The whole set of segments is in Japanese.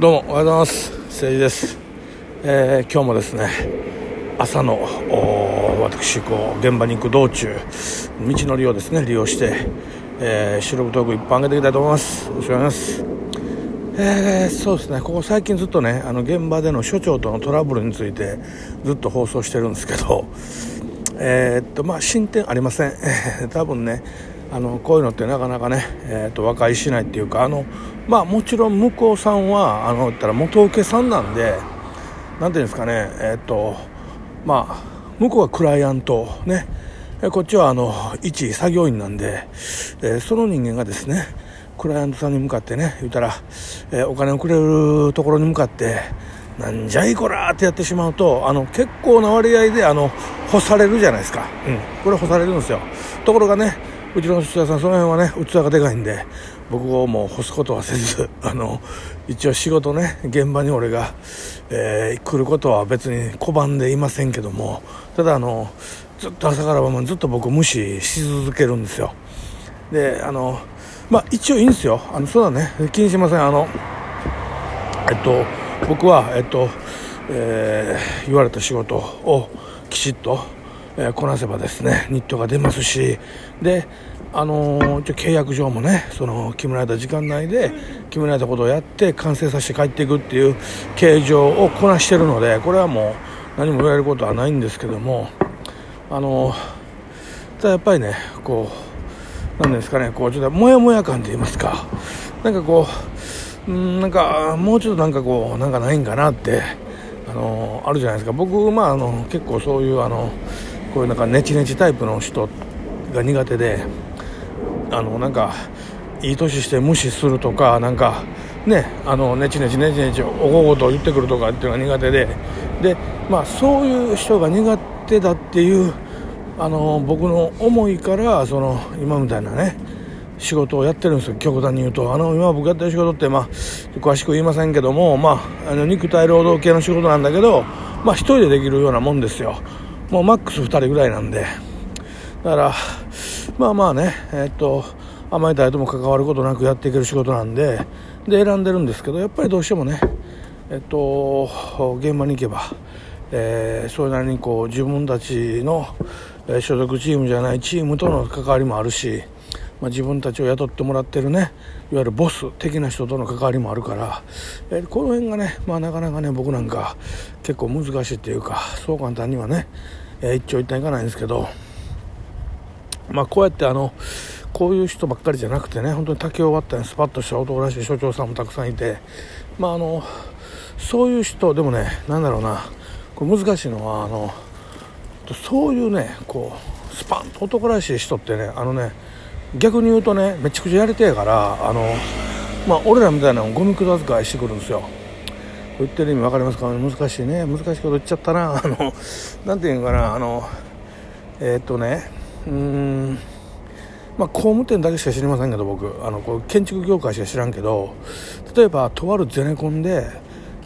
どうもおはようございます。誠治です、えー今日もですね朝の私こう現場に行く道中道のりをですね利用して、えー収録トーク一本上げていきたいと思います。よろしくお願いします。えーそうですね。ここ最近ずっとねあの現場での所長とのトラブルについてずっと放送してるんですけどえーっとまあ進展ありません。多分ねあのこういうのってなかなかね、えーっと和解しないっていうかあのまあもちろん向こうさんはあの言ったら元請けさんなんでなんていうんですかねえーっとまあ向こうはクライアントねえこっちはあの一作業員なんで、えーその人間がですねクライアントさんに向かってね言ったら、えーお金をくれるところに向かってなんじゃいこらーってやってしまうとあの結構な割合であの干されるじゃないですか、うん、これ干されるんですよ。ところがねうちの土屋さんその辺はね器がでかいんで僕をもう干すことはせず あの一応仕事ね現場に俺が、えー来ることは別に拒んでいませんけどもただあのずっと朝から晩までずっと僕無視し続けるんですよ。であのまあ一応いいんですよ。あのそうだね。気にしません。あのえっと僕はえっと、えー言われた仕事をきちっと、えーこなせばですね日当が出ますしであのー一応契約上もねその決められた時間内で決められたことをやって完成させて帰っていくっていう形状をこなしてるのでこれはもう何も言われることはないんですけどもあのーただやっぱりねこうなんですかねこうちょっとモヤモヤ感と言いますかなんかこううんなんかもうちょっとなんかこうなんかないんかなってあのあるじゃないですか。僕まああの結構そういうあのこういうなんかネチネチタイプの人が苦手であのなんかいい年して無視するとかなんかねあのネチネチネチネチおごごと言ってくるとかっていうのが苦手ででまあそういう人が苦手だっていうあの僕の思いからその今みたいなね仕事をやってるんですよ。極端に言うと。あの今僕やってる仕事ってまあ詳しく言いませんけどもまああの肉体労働系の仕事なんだけどまあ一人でできるようなもんですよ。もうマックス2人ぐらいなんで。だからまあまあねえっと甘えたいとも関わることなくやっていける仕事なんでで選んでるんですけどやっぱりどうしてもねえっと現場に行けば、えーそれなりにこう自分たちの、え所属チームじゃないチームとの関わりもあるし、まあ、自分たちを雇ってもらってるねいわゆるボス的な人との関わりもあるから、えーこの辺がね、まあ、なかなかね僕なんか結構難しいっていうかそう簡単にはね、えー一長一短いかないんですけど。まあ、こうやってあのこういう人ばっかりじゃなくてね本当に竹を割ったようにスパッとした男らしい所長さんもたくさんいて、まあ、あのそういう人でもねなんだろうなこれ難しいのはあのそういうねこうスパンと男らしい人ってねあのね逆に言うとねめちゃくちゃやりてえからあの、まあ、俺らみたいなのゴミくだ扱いしてくるんですよ。言ってる意味分かりますか？難しいね。難しいこと言っちゃったな。あのなんていうのかな。あのえーっとねうん。まあ工務店だけしか知りませんけど僕。あのこう建築業界しか知らんけど例えばとあるゼネコンで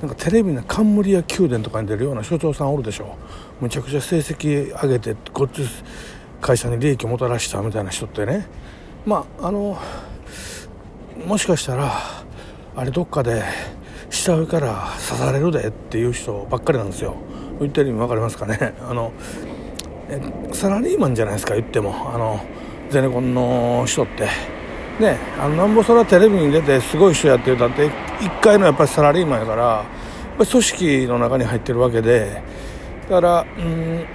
なんかテレビの冠や宮殿とかに出るような所長さんおるでしょ。むちゃくちゃ成績上げてこっち会社に利益をもたらしたみたいな人ってね。まああのもしかしたらあれどっかで下から刺されるでっていう人ばっかりなんですよ。言ってる意味分かりますかね。あのえサラリーマンじゃないですか言っても。あのゼネコンの人って。ねあのなんぼそれはテレビに出てすごい人やってるだって一回のやっぱりサラリーマンやからやっぱ組織の中に入ってるわけで。だからうん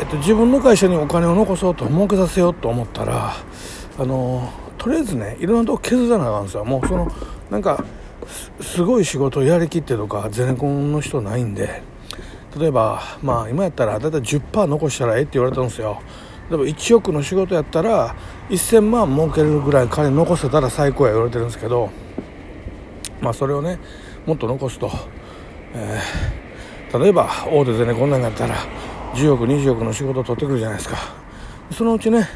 えっと、自分の会社にお金を残そうと儲けさせようと思ったらあのとりあえずねいろんなとこ削らなあかんですよ。もうそのなんかすごい仕事をやりきってとかゼネコンの人ないんで例えばまあ今やったらだいたい10%残したらええって言われたんですよ。例えば1億の仕事やったら1000万儲けるぐらい金残せたら最高や言われてるんですけどまあそれをねもっと残すと、えー例えば大手ゼネコンなんかやったら10億20億の仕事を取ってくるじゃないですか。そのうちね、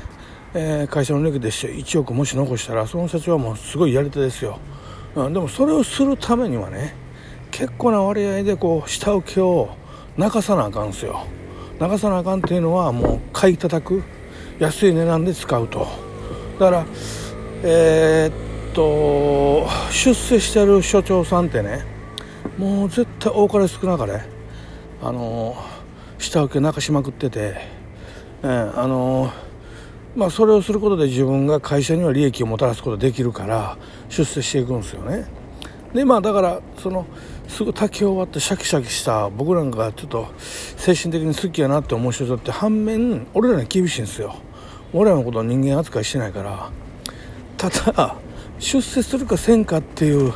えー会社の利益で1億もし残したらその社長はもうすごいやり手ですよ、うん、でもそれをするためにはね結構な割合でこう下請けを泣かさなあかんすよ。泣かさなあかんっていうのはもう買い叩く。安い値段で使うと。だから、えーと出世してる所長さんってねもう絶対多かれ少なかれあの下請け泣かしまくってて、えー、あのまあそれをすることで自分が会社には利益をもたらすことができるから出世していくんですよね。でまあだからそのすぐ炊き終わってシャキシャキした僕なんかがちょっと精神的に好きやなって思う人だって反面俺らに厳しいんですよ。俺らのことは人間扱いしてないから。ただ出世するかせんかっていう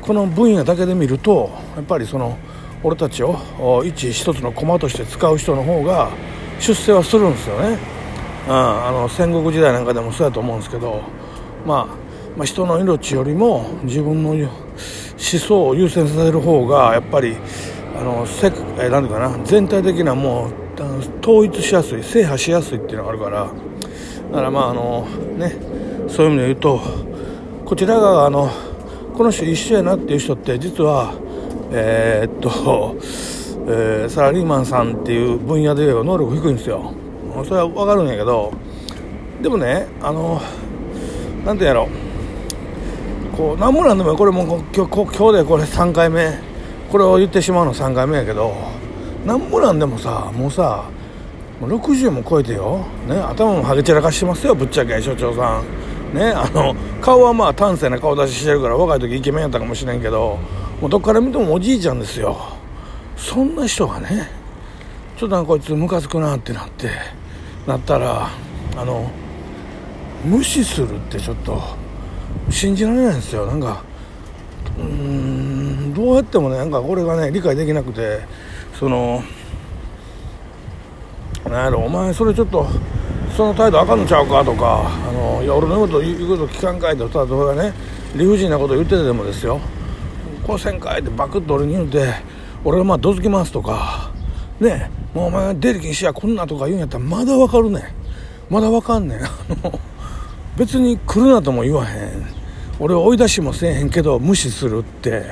この分野だけで見るとやっぱりその俺たちを一一つの駒として使う人の方が出世はするんですよね、あの戦国時代なんかでもそうやと思うんですけど、まあ、まあ人の命よりも自分の思想を優先させる方がやっぱりあのせえなんかな全体的なもう統一しやすい制覇しやすいっていうのがあるからだからまああのねそういう意味で言うとこちらがあのこの人一緒やなっていう人って実はえー、っと、えー、サラリーマンさんっていう分野で能力低いんですよ。それは分かるんやけどでもねあのなんてやろ。うこうなんもなんでもこれも今日今日でこれ3回目。これを言ってしまうの3回目やけどなんもなんでもさもうさもう60も超えてよ、ね、頭もハゲ散らかしてますよぶっちゃけ所長さん。ねあの顔はまあ端正な顔出ししてるから若い時イケメンやったかもしれんけどもうどっから見てもおじいちゃんですよ。そんな人がねちょっとこいつムカつくなってなって。なったらあの無視するってちょっと信じられないんですよ。なんかうんどうやってもねなんかこれがね理解できなくてそのなんやろお前それちょっとその態度あかんのちゃうかとかあのいや俺のこと言うこと聞かんかいとただそれがね理不尽なこと言っててでもですよ。こうせんかいってバクッと俺に言うて俺がまあどつきますとかね。もうお前出力にしやこんなとか言うんやったらまだわかるねん。まだわかんねん。あの別に来るなとも言わへん。俺追い出しもせえへんけど無視するって。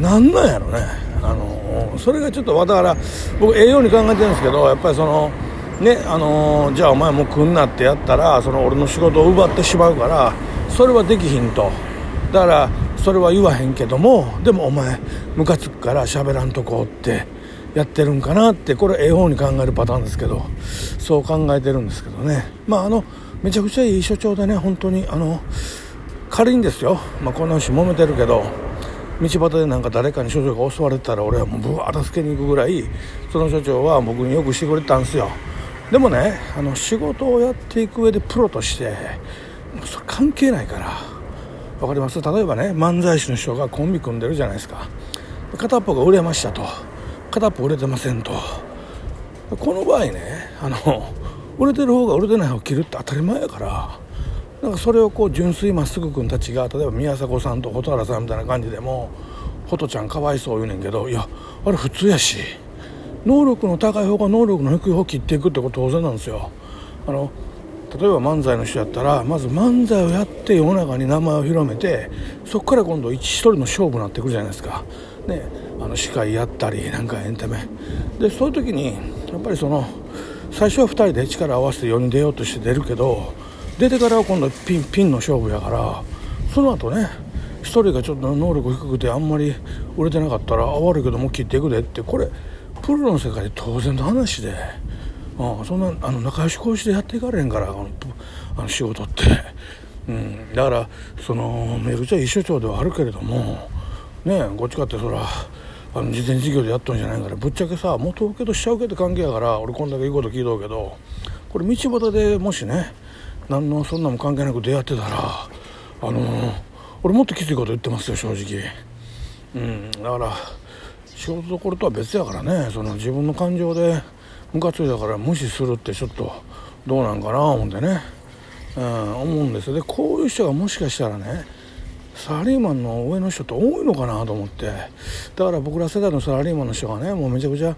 なんなんやろね。あのそれがちょっとだから僕ええように考えてるんですけどやっぱりそのねあのじゃあお前もう来んなってやったらその俺の仕事を奪ってしまうからそれはできひんと。だからそれは言わへんけどもでもお前ムカつくから喋らんとこってやってるんかなってこれええ方に考えるパターンですけどそう考えてるんですけどね。まああのめちゃくちゃいい所長でね本当にあの軽いんですよ、まあ、こんなし揉めてるけど道端でなんか誰かに所長が襲われてたら俺はもうぶわー助けに行くぐらいその所長は僕によくしてくれたんですよ。でもねあの仕事をやっていく上でプロとしてそれ関係ないから分かります？例えばね漫才師の人がコンビ組んでるじゃないですか。片っぽが売れましたと。片っぽ売れてませんと。この場合ねあの売れてる方が売れてない方を切るって当たり前やからなんかそれをこう純粋まっすぐ君たちが例えば宮迫さんと蛍原さんみたいな感じでも「ホトちゃんかわいそう」言うねんけどいやあれ普通やし能力の高い方が能力の低い方を切っていくってこと当然なんですよ。あの例えば漫才の人やったらまず漫才をやって世の中に名前を広めてそこから今度一人の勝負になってくるじゃないですか、ね、あの司会やったりなんかエンタメでそういう時にやっぱりその最初は2人で力を合わせて世に出ようとして出るけど出てからは今度ピンピンの勝負やからその後ね1人がちょっと能力低くてあんまり売れてなかったら悪いけども切っていくでってこれプロの世界で当然の話で。ああそんなあの仲良し講師でやっていかれへんからあのあの仕事って、うん、だからそのめちゃくちゃいい所長ではあるけれどもねこっちかってそらあの事前事業でやっとんじゃないからぶっちゃけさ元請けと下請けって関係やから俺こんだけいいこと聞いとうけどこれ道端でもしね何のそんなも関係なく出会ってたらあの俺もっときついこと言ってますよ正直。うんだから仕事どころとは別やからねその自分の感情でムカついたから無視するってちょっとどうなんかな思ってね、うん、思うんですよ。でこういう人がもしかしたらねサラリーマンの上の人って多いのかなと思って。だから僕ら世代のサラリーマンの人がねもうめちゃくちゃ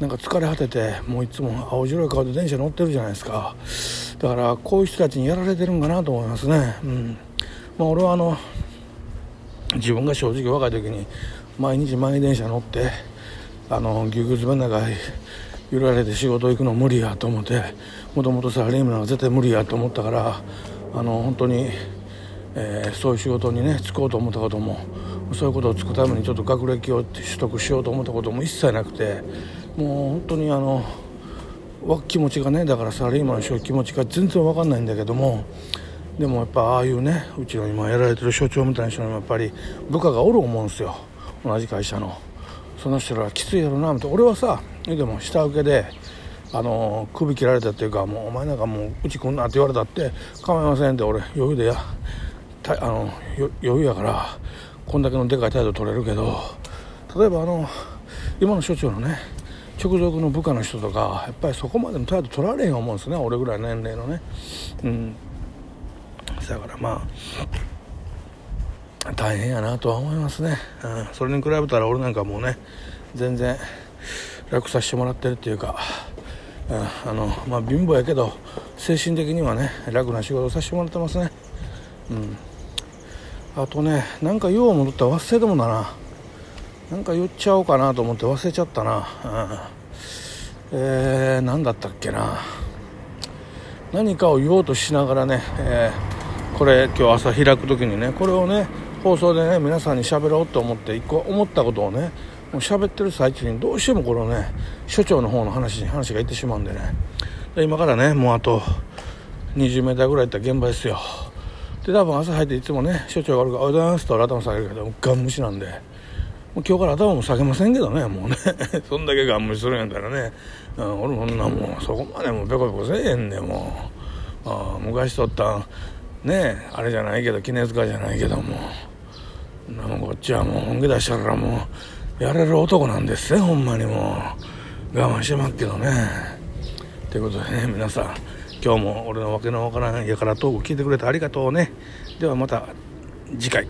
なんか疲れ果ててもういつも青白い顔で電車乗ってるじゃないですか。だからこういう人たちにやられてるんかなと思いますね。うん。まあ俺はあの自分が正直若い時に毎日満員電車乗ってあのぎゅうぎゅう詰めの中揺られて仕事行くの無理やと思ってもともとサラリーマンは絶対無理やと思ったからあの本当にえー、そういう仕事にね就こうと思ったこともそういうことをつくためにちょっと学歴を取得しようと思ったことも一切なくてもう本当にあの気持ちがねだからサラリーマンの人気持ちが全然分かんないんだけどもでもやっぱああいうねうちの今やられてる所長みたいな人にもやっぱり部下がおる思うんですよ。同じ会社の。その人らはきついやろなって俺はさでも下請けであの首切られたっていうかもうお前なんかもううち来んなって言われたって構いませんって俺余裕でや。あの余裕やからこんだけのでかい態度取れるけど例えばあの今の所長のね直属の部下の人とかやっぱりそこまでの態度取られへん思うんですね俺ぐらい年齢のね。うん。だからまあ大変やなとは思いますね、うん、それに比べたら俺なんかもうね全然楽させてもらってるっていうか、うん、あのまあ貧乏やけど精神的にはね楽な仕事をさせてもらってますね。うん。あとねなんか言おう思ったら忘れてもだな。なんか言っちゃおうかなと思って忘れちゃったな、うん、えー、何だったっけな。何かを言おうとしながらね、えー、これ今日朝開く時にねこれをね放送でね皆さんに喋ろうと思って一個思ったことをねもう喋ってる最中にどうしてもこのね所長の方の話に話がいってしまうんでね。で今からねもうあと20メーターぐらい行った現場ですよ。で多分朝入っていつもね所長があるから「おはようございます」と頭下げるけどガン無視なんで。もう今日から頭も下げませんけどねもうね。そんだけガン無視するんやったらね、うん、俺もそんなもうそこまでもうペコペコせえへんねもう。あ昔とったねあれじゃないけど杵塚じゃないけども。こっちはもう本気出したらもうやれる男なんですねほんまにもう。我慢してますけどね。ということでね皆さん今日も俺のわけのわからんやからトーク聞いてくれてありがとうね。ではまた次回。